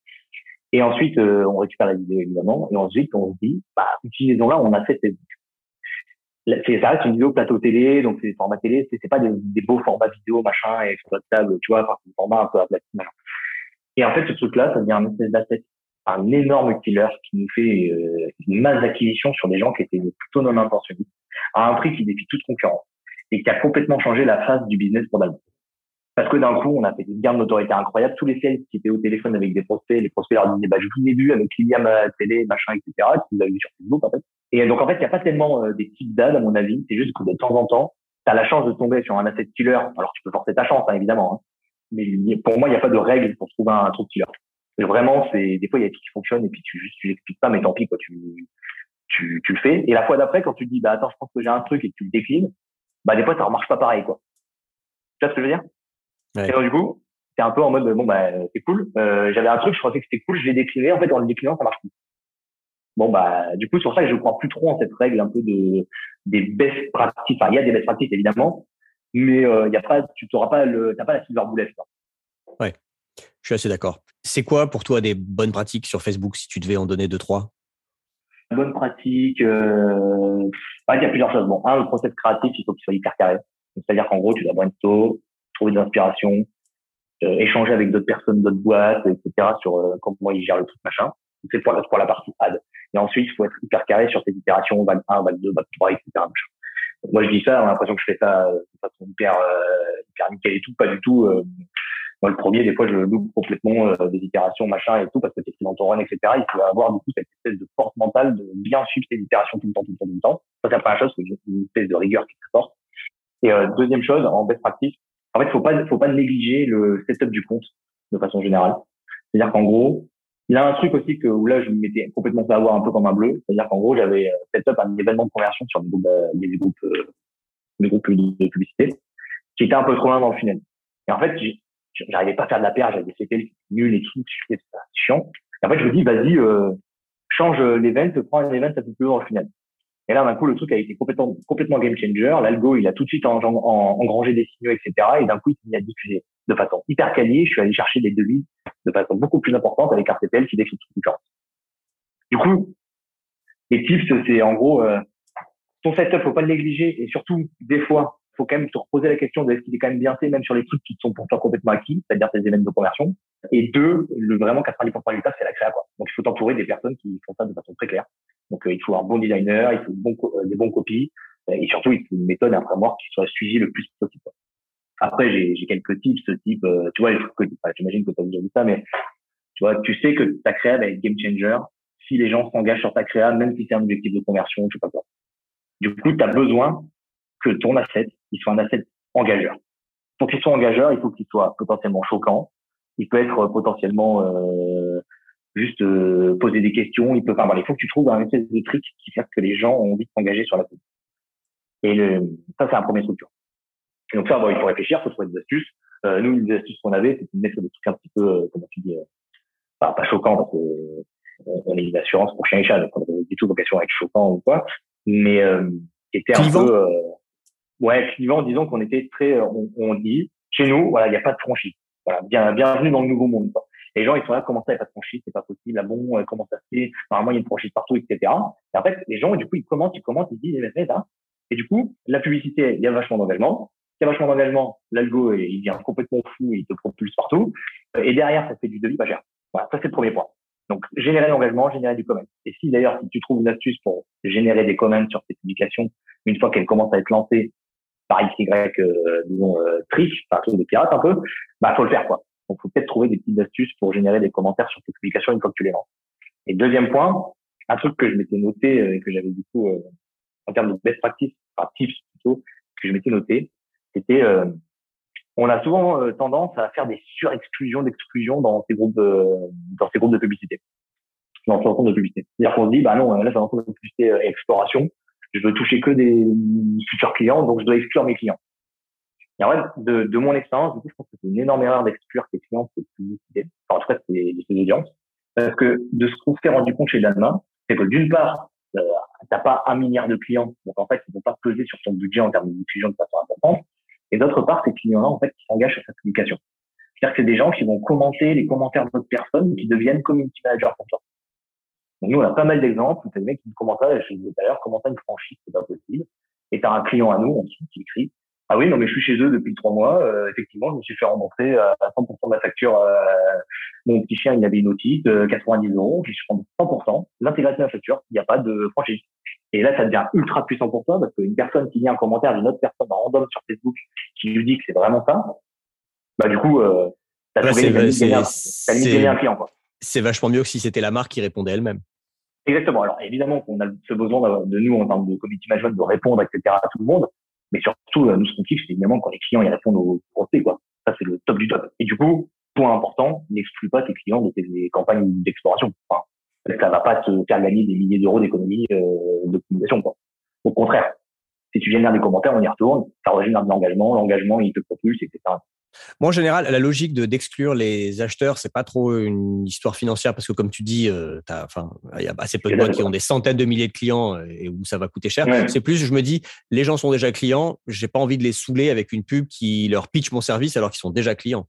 Et ensuite, on récupère la vidéo, évidemment. Et ensuite, on se dit, bah, utilisons-la, on a fait cette ça reste une vidéo plateau télé, donc c'est des formats télé, c'est pas des, beaux formats vidéo, machin, et exploitable, tu vois, enfin, c'est des formats un peu aplatis, machin. Et en fait, ce truc-là, ça devient un espèce d'asset, un énorme killer qui nous fait euh, une masse d'acquisition sur des gens qui étaient plutôt non intentionnistes, à un prix qui défie toute concurrence, et qui a complètement changé la face du business pour Dalma. Parce que d'un coup, on a fait des gains d'autorité incroyables. Tous les sales qui étaient au téléphone avec des prospects, les prospects leur disaient, bah, je vous ai vu avec William à la télé, machin, etc., qui vous vu sur Facebook, en fait. Et donc, en fait, il n'y a pas tellement euh, des types d'ads, à mon avis. C'est juste que de temps en temps, tu as la chance de tomber sur un asset killer. Alors, tu peux forcer ta chance, hein, évidemment. Hein. Mais pour moi, il n'y a pas de règle pour trouver un, truc killer. Et vraiment, c'est des fois, il y a des trucs qui fonctionnent et puis tu juste tu l'expliques pas, mais tant pis, quoi, tu, tu, tu le fais. Et la fois d'après, quand tu dis, bah attends, je pense que j'ai un truc et que tu le déclines, bah des fois, ça ne marche pas pareil, quoi. Tu vois ce que je veux dire? Et donc, du coup, c'est un peu en mode, bon, bah, c'est cool. Euh, j'avais un truc, je pensais que c'était cool, je l'ai décliné. En fait, en le déclinant, ça marche plus. Bon, bah, du coup, pour ça je crois plus trop en cette règle un peu de, des best practices. Enfin, il y a des best practices, évidemment, mais euh, il y a pas, tu n'auras pas le, t'as pas la silver bullet. Quoi. Ouais. Je suis assez d'accord. C'est quoi pour toi des bonnes pratiques sur Facebook si tu devais en donner deux, trois? Bonne pratique, euh... il y a plusieurs choses. Bon, un, le process créatif, il faut qu'il soit hyper carré. C'est-à-dire qu'en gros, tu dois brainstorm, trouver des inspirations, euh, échanger avec d'autres personnes, d'autres boîtes, etc. sur euh, comment ils gèrent le truc machin. C'est pour, pour la partie ad. Et ensuite, il faut être hyper carré sur tes itérations, vague 1, vague 2, vague 3, etc. Machin. Moi, je dis ça, on a l'impression que je fais ça euh, de façon hyper, euh, hyper nickel et tout. Pas du tout. Euh, moi, le premier, des fois, je loupe complètement euh, des itérations, machin et tout, parce que c'est dans ton run, etc. Il faut avoir, du coup, cette espèce de force mentale de bien suivre tes itérations tout le temps, tout le temps, tout le temps. Ça, c'est la première chose, une espèce de rigueur qui est très forte. Et deuxième chose, en best practice, en fait, faut pas, faut pas négliger le setup du compte de façon générale. C'est-à-dire qu'en gros, il y a un truc aussi que où là je me mettais complètement fait avoir un peu comme un bleu. C'est-à-dire qu'en gros, j'avais euh, setup un événement de conversion sur des groupes, euh, des groupes, euh, groupes de publicité, qui était un peu trop loin dans le funnel. Et en fait, j'arrivais pas à faire de la paire, j'avais des CPL nul et tout, c'était chiant. Et en fait, je me dis, vas-y, euh, change l'event, prends un event un peu plus loin dans le funnel. Et là, d'un coup, le truc a été complètement, complètement game changer. L'algo, il a tout de suite engrangé des signaux, etc. Et d'un coup, il s'est mis à diffuser de façon hyper quali. Je suis allé chercher des devis de façon beaucoup plus importante avec CPL qui décrit toute différence. Du coup, les tips, c'est en gros, euh, ton setup, faut pas le négliger. Et surtout, des fois, faut quand même te reposer la question de est-ce qu'il est quand même bien fait, même sur les trucs qui sont pour toi complètement acquis, c'est-à-dire tes événements de conversion. Et deux, le vraiment 90% du taf, c'est la créa, quoi. Donc, il faut t'entourer des personnes qui font ça de façon très claire. Donc, euh, il faut un bon designer, il faut euh, des bons copies, euh, et surtout, il faut une méthode, un framework qui soit suivi le plus possible. Après, j'ai quelques tips, ce type, tu vois, j'imagine que tu as déjà vu ça, mais tu vois, tu sais que ta créa va être game changer si les gens s'engagent sur ta créa, même si c'est un objectif de conversion, je sais pas quoi. Du coup, tu as besoin que ton asset, il soit un asset engageur. Pour qu'il soit engageur, il faut qu'il soit potentiellement choquant. Il peut être potentiellement euh, juste euh, poser des questions. Il peut, enfin, il faut que tu trouves un espèce de truc qui fait que les gens ont envie de s'engager sur la pub. Et le, ça, c'est un premier structure. Et donc ça, bon, il faut réfléchir, il faut trouver des astuces. Euh, nous, les astuces qu'on avait, c'était de mettre des trucs un petit peu, euh, comment tu dis, euh, pas, pas choquant parce que on est une assurance pour chien et chat, donc on n'a du tout vocation à être choquant ou quoi, mais euh, était un peu, euh, ouais, clivant, disons qu'on était très, on, on, dit, chez nous, voilà, il n'y a pas de franchise. Voilà, bien, bienvenue dans le nouveau monde. Quoi les gens, ils sont là, comment ça, il n'y a pas de franchise, c'est pas possible, ah bon, euh, comment ça se fait, normalement, il y a une franchise partout, etc. Et en fait, les gens, du coup, ils commentent, ils commentent, ils disent, eh ben, Et du coup, la publicité, il y a vachement d'engagement. Il y a vachement d'engagement, l'algo, il devient complètement fou, il te propulse partout. Et derrière, ça fait du devis pas cher. Voilà, ça, c'est le premier point. Donc, générer l'engagement, générer du comment. Et si d'ailleurs, si tu trouves une astuce pour générer des comments sur tes publications, une fois qu'elles commencent à être lancées, par X, Y, euh, disons, euh, triche, enfin, truc de pirate un peu, bah, faut le faire, quoi. Donc, faut peut-être trouver des petites astuces pour générer des commentaires sur tes publications une fois que tu les lances. Et deuxième point, un truc que je m'étais noté euh, et que j'avais du coup, euh, en termes de best practice, enfin, tips plutôt, que je m'étais noté, c'était, euh, on a souvent tendance à faire des surexclusions d'exclusions dans ces groupes dans ces groupes de publicité, dans ces comptes de publicité. C'est-à-dire qu'on se dit, bah non, là, c'est un compte de publicité exploration, je veux toucher que des futurs clients, donc je dois exclure mes clients. Et en fait, de, de mon expérience, du coup, je pense que c'est une énorme erreur d'exclure ses clients de publicité. Enfin, en tout cas, c'est ses audiences. Parce que de ce qu'on s'est rendu compte chez Dalma, c'est que d'une part, euh, t'as pas un milliard de clients, donc en fait, ils vont pas peser sur ton budget en termes de diffusion de façon importante. Et d'autre part, ces clients-là, en fait, qui s'engagent sur sa publication. C'est-à-dire que c'est des gens qui vont commenter les commentaires d'autres personnes, qui deviennent community managers pour toi. Donc nous, on a pas mal d'exemples t'as des mecs qui nous commentent là, je disais d'ailleurs, comment une franchise, c'est pas possible. Et t'as un client à nous, on qui écrit, ah oui, non, mais je suis chez eux depuis trois mois. Euh, effectivement, je me suis fait rembourser à 100% de la facture. Euh, mon petit chien, il avait une otite, 90 euros. Je suis remboursé 100%. L'intégralité de la facture, il n'y a pas de franchise. Et là, ça devient ultra puissant pour toi parce qu'une personne qui lit un commentaire d'une autre personne en random sur Facebook qui lui dit que c'est vraiment ça, bah du coup, euh, t'as gagné un client. C'est vachement mieux que si c'était la marque qui répondait elle-même. Exactement. Alors évidemment qu'on a ce besoin de nous en termes de community management de répondre, etc. à tout le monde. Mais surtout, euh, nous, ce qu'on kiffe, c'est évidemment quand les clients ils répondent aux prospects, quoi. Ça, c'est le top du top. Et du coup, point important, n'exclus pas tes clients de tes campagnes d'exploration. Enfin, ça va pas te faire gagner des milliers d'euros d'économie euh, d'optimisation, quoi. Au contraire, si tu génères des commentaires, on y retourne, ça régénère de l'engagement, l'engagement, il te propulse, etc. Moi, en général, la logique de d'exclure les acheteurs, c'est pas trop une histoire financière parce que, comme tu dis, euh, il y a assez peu de boîtes qui ont des centaines de milliers de clients euh, et où ça va coûter cher. C'est plus, je me dis, les gens sont déjà clients, j'ai pas envie de les saouler avec une pub qui leur pitch mon service alors qu'ils sont déjà clients.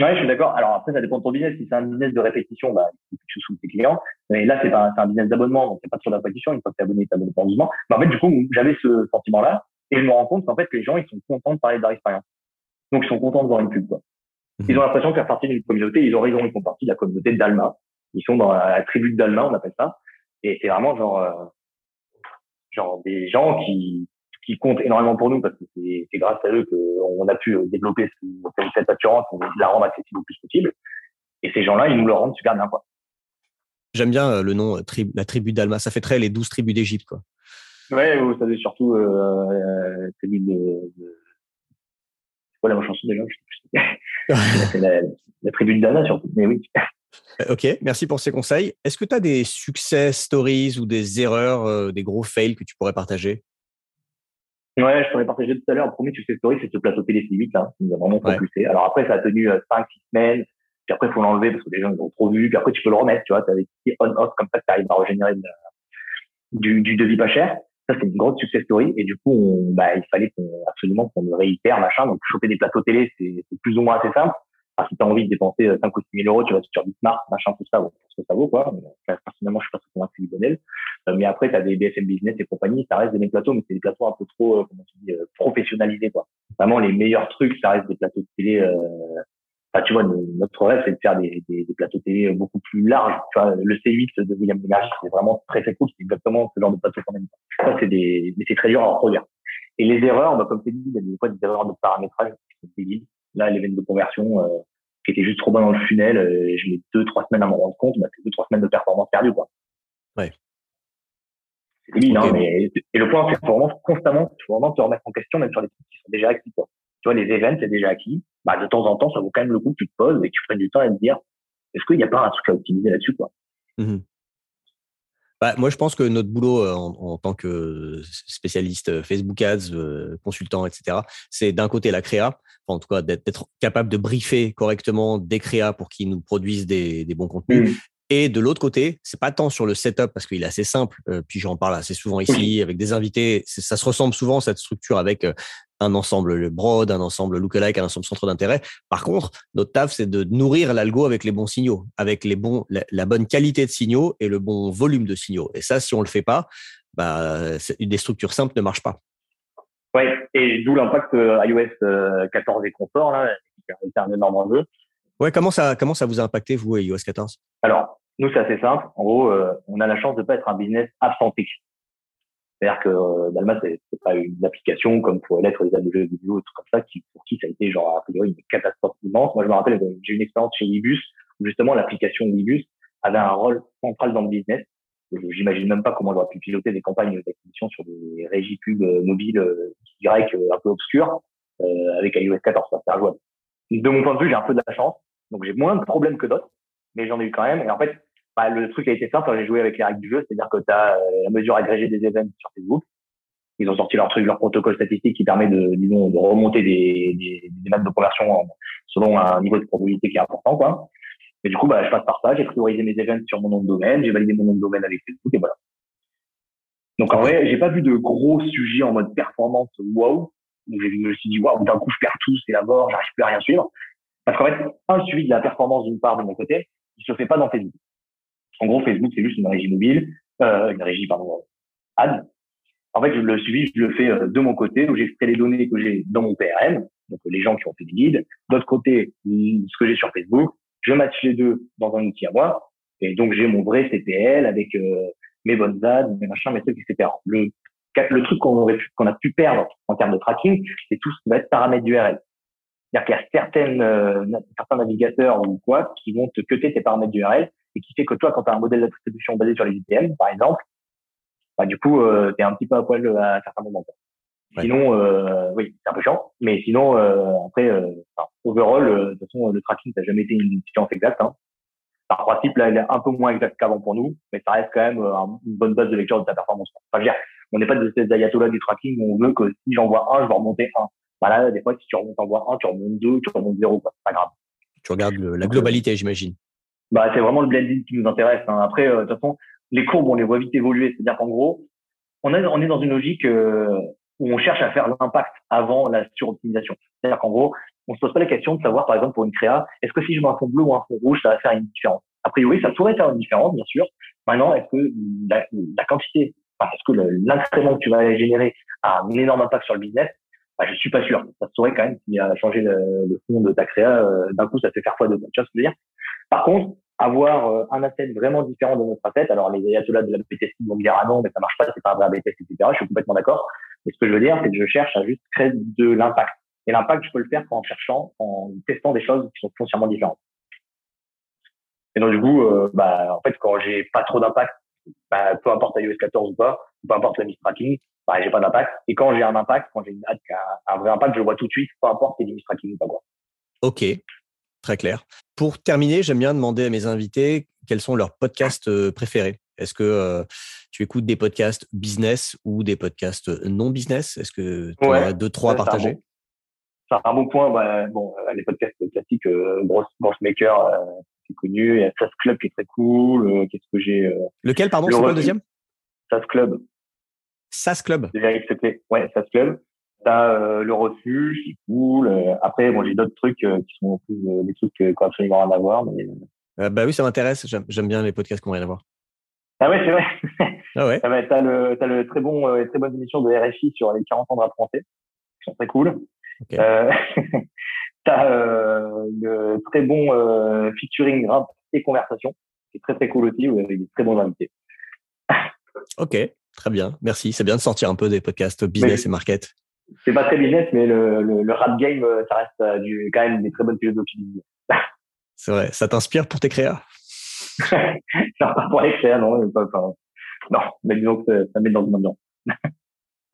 Ouais, je suis d'accord. Alors après, ça dépend de ton business. Si c'est un business de répétition, bah, tu sous tes clients. Mais là, c'est pas un, un business d'abonnement, donc c'est pas sur la répétition. Une fois que t'es abonné, t'es abonné pour Mais en fait, du coup, j'avais ce sentiment-là et je me rends compte qu'en fait, les gens, ils sont contents de parler de leur expérience. Donc, ils sont contents de voir une pub. Quoi. Ils mhm. ont l'impression de faire partie d'une communauté. Ils ont raison, ils font partie de la communauté d'Alma. Ils sont dans la, tribu d'Alma, on appelle ça. Et c'est vraiment genre, euh, genre des gens qui, qui comptent énormément pour nous parce que c'est grâce à eux qu'on a pu euh, développer cette assurance la rendre accessible le plus possible. Et ces gens-là, ils nous le rendent super bien. quoi. J'aime bien euh, le nom la tribu d'Alma. Ça fait très les douze tribus d'Égypte. quoi. Ouais, vous savez surtout euh, tribu de, de quoi la chanson déjà C'est la, la tribu de Dana surtout, mais oui. Euh, ok, merci pour ces conseils. Est-ce que tu as des succès stories ou des erreurs, euh, des gros fails que tu pourrais partager? Ouais, je pourrais partager tout à l'heure. Le premier succès story, c'est ce plateau télé C8, là, qui nous a vraiment propulsé. Alors après, ça a tenu 5-6 euh, semaines. Puis après, il faut l'enlever parce que les gens ils ont trop vu. Puis après, tu peux le remettre, tu vois. Tu as des petits on-off comme ça, tu arrives à régénérer du, du devis pas cher. Ça, c'est une grosse success story. Et du coup, on, bah, il fallait qu'on, absolument qu'on le réitère, machin. Donc, choper des plateaux télé, c'est plus ou moins assez simple. si tu as envie de dépenser 5 euh, ou 6 000 euros, tu vas sur Bismarck, machin, tout ça, bon, ce que ça vaut, quoi. Mais, personnellement, je suis pas très convaincu du modèle. Euh, mais après, tu as des BFM Business et compagnie, ça reste des plateaux, mais c'est des plateaux un peu trop, euh, comment tu dis, professionnalisés, quoi. Vraiment, les meilleurs trucs, ça reste des plateaux de télé, Enfin, tu vois, notre rêve, c'est de faire des, des, des, plateaux télé beaucoup plus larges. Tu vois, le C8 de William Demergy, c'est vraiment très très cool. C'est exactement ce genre de plateau qu'on aime. Ça, c'est des, mais c'est très dur à reproduire. Et les erreurs, bah, comme tu dit, il y a des fois des erreurs de paramétrage qui Là, l'événement de conversion, euh, qui était juste trop bon dans le funnel, euh, je mets deux, trois semaines à m'en rendre compte, bah, c'est deux, trois semaines de performance perdue, quoi. Ouais. C'est débile, hein, mais, et le point, c'est vraiment constamment, tu faut vraiment te remettre en question, même sur les trucs qui sont déjà acquis, quoi. Tu vois, les events, c'est déjà acquis. Bah, de temps en temps, ça vaut quand même le coup que tu te poses et que tu prennes du temps à te dire, est-ce qu'il n'y a pas un truc à optimiser là-dessus, quoi? Mmh bah, moi, je pense que notre boulot euh, en, tant que spécialiste euh, Facebook Ads, euh, consultant, etc., c'est d'un côté la créa, en tout cas d'être capable de briefer correctement des créas pour qu'ils nous produisent des, bons contenus. Mmh. Et de l'autre côté, c'est pas tant sur le setup parce qu'il est assez simple. puis j'en parle assez souvent ici avec des invités. Ça se ressemble souvent cette structure avec un ensemble broad, un ensemble lookalike, un ensemble centre d'intérêt. Par contre, notre taf, c'est de nourrir l'algo avec les bons signaux, avec les bons, la, bonne qualité de signaux et le bon volume de signaux. Et ça, si on le fait pas, bah, des structures simples ne marchent pas. Oui, et d'où l'impact euh, iOS 14 euh, et confort, là, qui a un énorme enjeu. Ouais, comment ça, comment ça vous a impacté, vous, iOS 14 Alors, nous, c'est assez simple. En gros, euh, on a la chance de pas être un business absentique. C'est-à-dire que euh, Dalma, c'est pas une application comme pourrait l'être les de jeux vidéo, trucs comme ça, qui, pour qui ça a été genre a priori une catastrophe immense. Moi, je me rappelle, j'ai une expérience chez Webus où justement l'application Webus avait un rôle central dans le business. J'imagine même pas comment j'aurais pu piloter des campagnes d'acquisition sur des régies pubs euh, mobiles euh, Y un peu obscures euh, avec iOS 14. C'est injouable. De mon point de vue, j'ai un peu de la chance, donc j'ai moins de problèmes que d'autres, mais j'en ai eu quand même. Et en fait, bah, le truc a été simple j'ai joué avec les règles du jeu, c'est-à-dire que tu as euh, la mesure agrégée des événements sur Facebook. Ils ont sorti leur truc, leur protocole statistique qui permet de, disons, de remonter des, des, des de conversion selon un niveau de probabilité qui est important, quoi. Et du coup, bah, je passe par ça, j'ai priorisé mes événements sur mon nom de domaine, j'ai validé mon nom de domaine avec Facebook et voilà. Donc en vrai, j'ai pas vu de gros sujets en mode performance wow. Donc je me suis dit waouh, d'un coup je perds tout, c'est la mort, j'arrive plus à rien suivre. Parce qu'en fait, un suivi de la performance d'une part de mon côté, il se fait pas dans Facebook. En gros, Facebook c'est juste une régie mobile, euh, une régie pardon, ad. En fait, le suivi, je le fais euh, de mon côté, où j'extrais les données que j'ai dans mon PRM, donc les gens qui ont fait des guides. D'autre côté, ce que j'ai sur Facebook, je match les deux dans un outil à moi, et donc j'ai mon vrai CPL avec euh, mes bonnes ads, mes machins, mes trucs, etc. Le, le truc qu'on qu'on a pu perdre en termes de tracking, c'est tout ce qui va être paramètres d'URL. C'est-à-dire qu'il y a certaines, euh, certains navigateurs ou quoi qui vont te cuter tes paramètres d'URL et qui fait que toi, quand tu as un modèle d'attribution basé sur les IPM, par exemple, bah, du coup, euh, tu es un petit peu à poil à certains moments. Sinon, euh, oui, c'est un peu chiant, mais sinon, euh, après, euh, overall, euh, de toute façon, le tracking, ça n'a jamais été une science exacte. Hein. Par principe, là, il est un peu moins exact qu'avant pour nous, mais ça reste quand même euh, une bonne base de lecture de ta performance. Enfin, je veux dire, on n'est pas de ces ayatollahs du tracking où on veut que si j'envoie un, je vais remonter un. Voilà, bah des fois, si tu remontes envoies un, tu remontes deux, tu remontes zéro, c'est pas grave. Tu regardes la globalité, j'imagine. Bah, c'est vraiment le blending qui nous intéresse. Hein. Après, de toute façon, les courbes, on les voit vite évoluer. C'est-à-dire qu'en gros, on est, on est dans une logique euh, où on cherche à faire l'impact avant la suroptimisation. C'est-à-dire qu'en gros, on se pose pas la question de savoir, par exemple, pour une créa, est-ce que si je mets un fond bleu ou un fond rouge, ça va faire une différence? A priori, ça pourrait faire une différence, bien sûr. Maintenant, est-ce que la, la quantité, enfin, est-ce que l'incrément que tu vas générer a un énorme impact sur le business? Bah, Je suis pas sûr. Ça se saurait quand même s'il a changé le, le, fond de ta créa, euh, d'un coup, ça fait faire fois deux. Tu vois ce que je veux dire? Par contre, avoir euh, un asset vraiment différent de notre asset, alors les ayatollahs de la BTC vont me dire ah non, mais ça marche pas, c'est pas un vrai BTC, etc. Je suis complètement d'accord. Et ce que je veux dire, c'est que je cherche à juste créer de l'impact. Et l'impact, je peux le faire en cherchant, en testant des choses qui sont foncièrement différentes. Et donc, du coup, euh, bah, en fait, quand j'ai pas trop d'impact, bah, peu importe iOS 14 ou pas, peu importe la mise tracking, bah, j'ai pas d'impact. Et quand j'ai un impact, quand j'ai une ad qui a un vrai impact, je le vois tout de suite, peu importe si c'est tracking ou pas quoi. Ok, très clair. Pour terminer, j'aime bien demander à mes invités quels sont leurs podcasts euh, préférés. Est-ce que euh, tu écoutes des podcasts business ou des podcasts non business? Est-ce que tu as deux, trois à partager? C'est un, bon point. Bah, bon, euh, les podcasts classiques, euh, Maker, euh, c'est connu. Il y a SAS Club qui est très cool. Qu'est-ce que j'ai Lequel, pardon, c'est quoi le deuxième? SAS Club. SAS Club Ouais, SAS Club. T'as le refuge, c'est cool. après, bon, j'ai d'autres trucs qui sont plus des trucs qui n'ont absolument rien à voir. Mais... bah oui, ça m'intéresse. J'aime bien les podcasts qui n'ont rien à voir. Ah ouais, c'est vrai. Ah ouais. *laughs* Ah bah, t'as le, très bon, euh, très bonne émission de RFI sur les 40 ans de rap français, qui sont très cool. Okay. Euh, *laughs* t'as euh, le très bon euh, featuring rap et conversation, qui est très très cool aussi, avec des très bons invités. ok, très bien, merci. C'est bien de sortir un peu des podcasts business et market. C'est pas très business, mais le, le, le rap game, euh, ça reste euh, du, quand même des très bonnes philosophies. *laughs* c'est vrai. Ça t'inspire pour tes créas? *laughs* Ça pas pour l'excès, non, pas, pas, non, mais disons que ça met dans une ambiance. *laughs*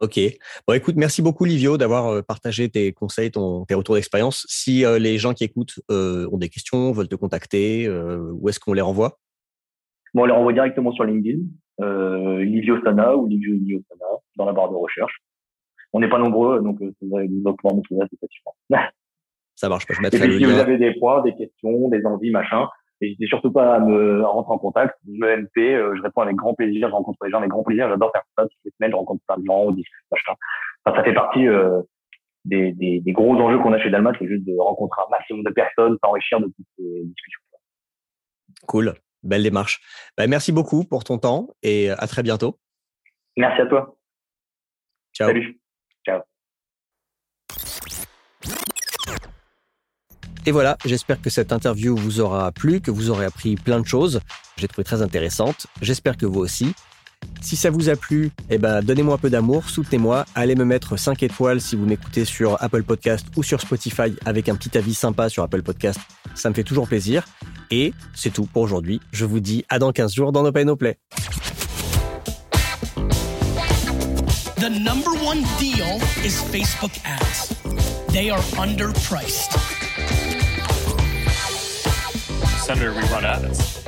Ok. Bon, écoute, merci beaucoup, Livio, d'avoir euh, partagé tes conseils, ton, tes retours d'expérience. Si euh, les gens qui écoutent euh, ont des questions, veulent te contacter, euh, où est-ce qu'on les renvoie? Bon, on les renvoie directement sur LinkedIn, Livio Sana ou Livio Livio Sana, dans la barre de recherche. On n'est pas nombreux, donc vous allez pouvoir me trouver assez facilement. Ça marche, je mettrai Et puis, si vous avez des points, des questions, des envies, machin, N'hésitez surtout pas à me rentrer en contact. Je me MP, euh, je réponds avec grand plaisir, je rencontre les gens avec grand plaisir. J'adore faire ça. Toutes les semaines, je rencontre plein de gens, machin. Enfin, ça fait partie euh, des, des, des, gros enjeux qu'on a chez Dalmat, c'est juste de rencontrer un maximum de personnes, s'enrichir de toutes ces discussions. Cool, belle démarche. Bah, merci beaucoup pour ton temps et à très bientôt. Merci à toi. Ciao. Salut. Et voilà, j'espère que cette interview vous aura plu, que vous aurez appris plein de choses. J'ai trouvé très intéressante. J'espère que vous aussi. Si ça vous a plu, eh ben, donnez-moi un peu d'amour, soutenez-moi, allez me mettre 5 étoiles si vous m'écoutez sur Apple Podcast ou sur Spotify avec un petit avis sympa sur Apple Podcast. Ça me fait toujours plaisir. Et c'est tout pour aujourd'hui. Je vous dis à dans 15 jours dans No Pay No Play. The number one deal is Facebook ads. They are underpriced. Senator, we run ads.